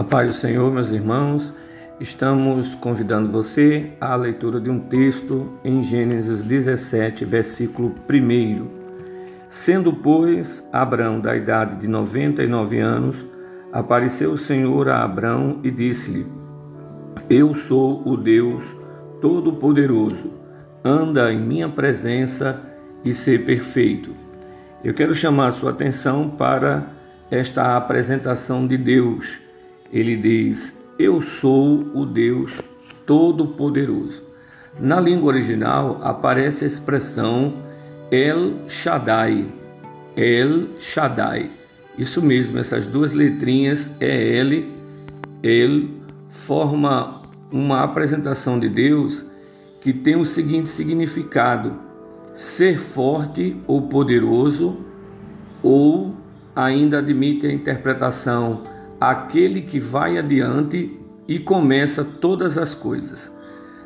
A paz do Senhor, meus irmãos, estamos convidando você à leitura de um texto em Gênesis 17, versículo 1. Sendo, pois, Abraão da idade de 99 anos, apareceu o Senhor a Abraão e disse-lhe: Eu sou o Deus Todo-Poderoso, anda em minha presença e ser perfeito. Eu quero chamar a sua atenção para esta apresentação de Deus ele diz: Eu sou o Deus Todo-Poderoso. Na língua original aparece a expressão El Shaddai. El Shaddai. Isso mesmo, essas duas letrinhas é L, El, forma uma apresentação de Deus que tem o seguinte significado: ser forte ou poderoso, ou ainda admite a interpretação aquele que vai adiante e começa todas as coisas.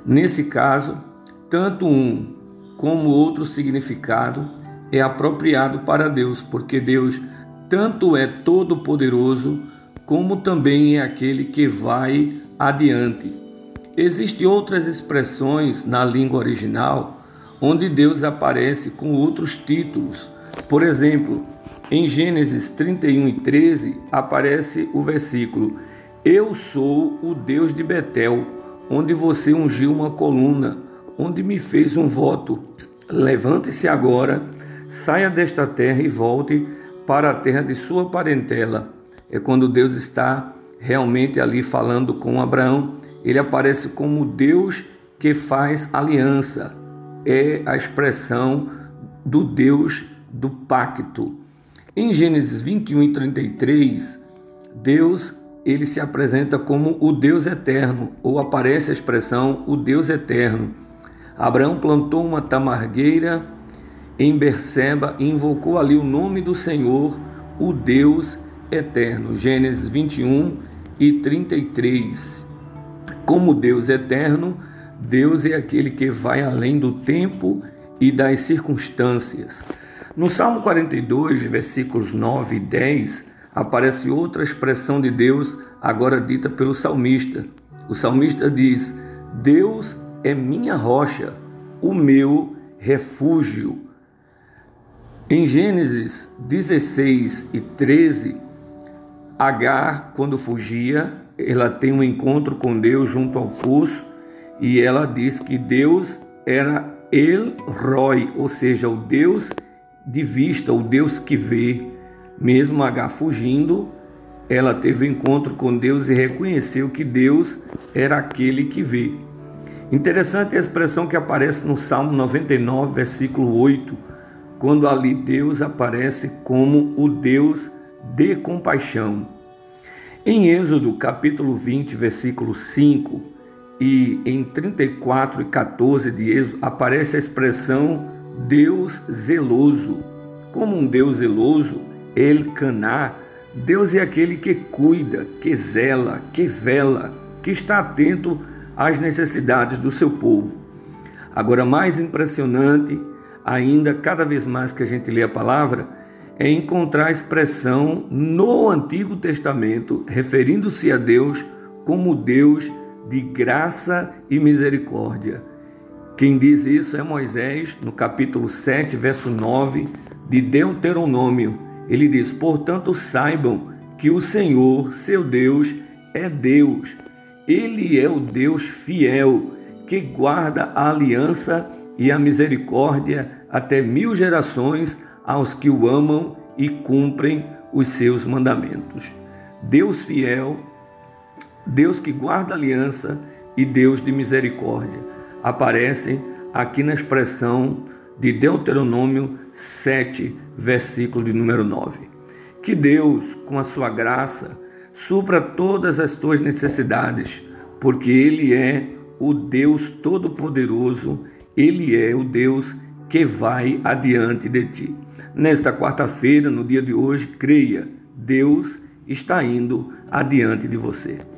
Nesse caso, tanto um como outro significado é apropriado para Deus, porque Deus tanto é todo-poderoso, como também é aquele que vai adiante. Existem outras expressões na língua original onde Deus aparece com outros títulos. Por exemplo, em Gênesis 31 e 13 aparece o versículo: Eu sou o Deus de Betel, onde você ungiu uma coluna, onde me fez um voto. Levante-se agora, saia desta terra e volte para a terra de sua parentela. É quando Deus está realmente ali falando com Abraão. Ele aparece como Deus que faz aliança. É a expressão do Deus do pacto. Em Gênesis 21 e 33, Deus ele se apresenta como o Deus eterno, ou aparece a expressão o Deus eterno. Abraão plantou uma tamargueira em Berseba e invocou ali o nome do Senhor, o Deus eterno. Gênesis 21 e 33. Como Deus eterno, Deus é aquele que vai além do tempo e das circunstâncias. No Salmo 42, versículos 9 e 10, aparece outra expressão de Deus, agora dita pelo salmista. O salmista diz: Deus é minha rocha, o meu refúgio. Em Gênesis 16 e 13, Agar, quando fugia, ela tem um encontro com Deus junto ao poço e ela diz que Deus era El Roy, ou seja, o Deus de vista o Deus que vê. Mesmo H fugindo, ela teve um encontro com Deus e reconheceu que Deus era aquele que vê. Interessante a expressão que aparece no Salmo 99, versículo 8, quando ali Deus aparece como o Deus de compaixão. Em Êxodo capítulo 20, versículo 5 e em 34 e 14 de Êxodo aparece a expressão Deus zeloso. Como um Deus zeloso, El Caná, Deus é aquele que cuida, que zela, que vela, que está atento às necessidades do seu povo. Agora, mais impressionante, ainda cada vez mais que a gente lê a palavra, é encontrar a expressão no Antigo Testamento referindo-se a Deus como Deus de graça e misericórdia. Quem diz isso é Moisés, no capítulo 7, verso 9 de Deuteronômio. Ele diz: Portanto, saibam que o Senhor, seu Deus, é Deus. Ele é o Deus fiel, que guarda a aliança e a misericórdia até mil gerações aos que o amam e cumprem os seus mandamentos. Deus fiel, Deus que guarda a aliança e Deus de misericórdia aparecem aqui na expressão de Deuteronômio 7, versículo de número 9. Que Deus, com a sua graça, supra todas as tuas necessidades, porque Ele é o Deus Todo-Poderoso, Ele é o Deus que vai adiante de ti. Nesta quarta-feira, no dia de hoje, creia, Deus está indo adiante de você.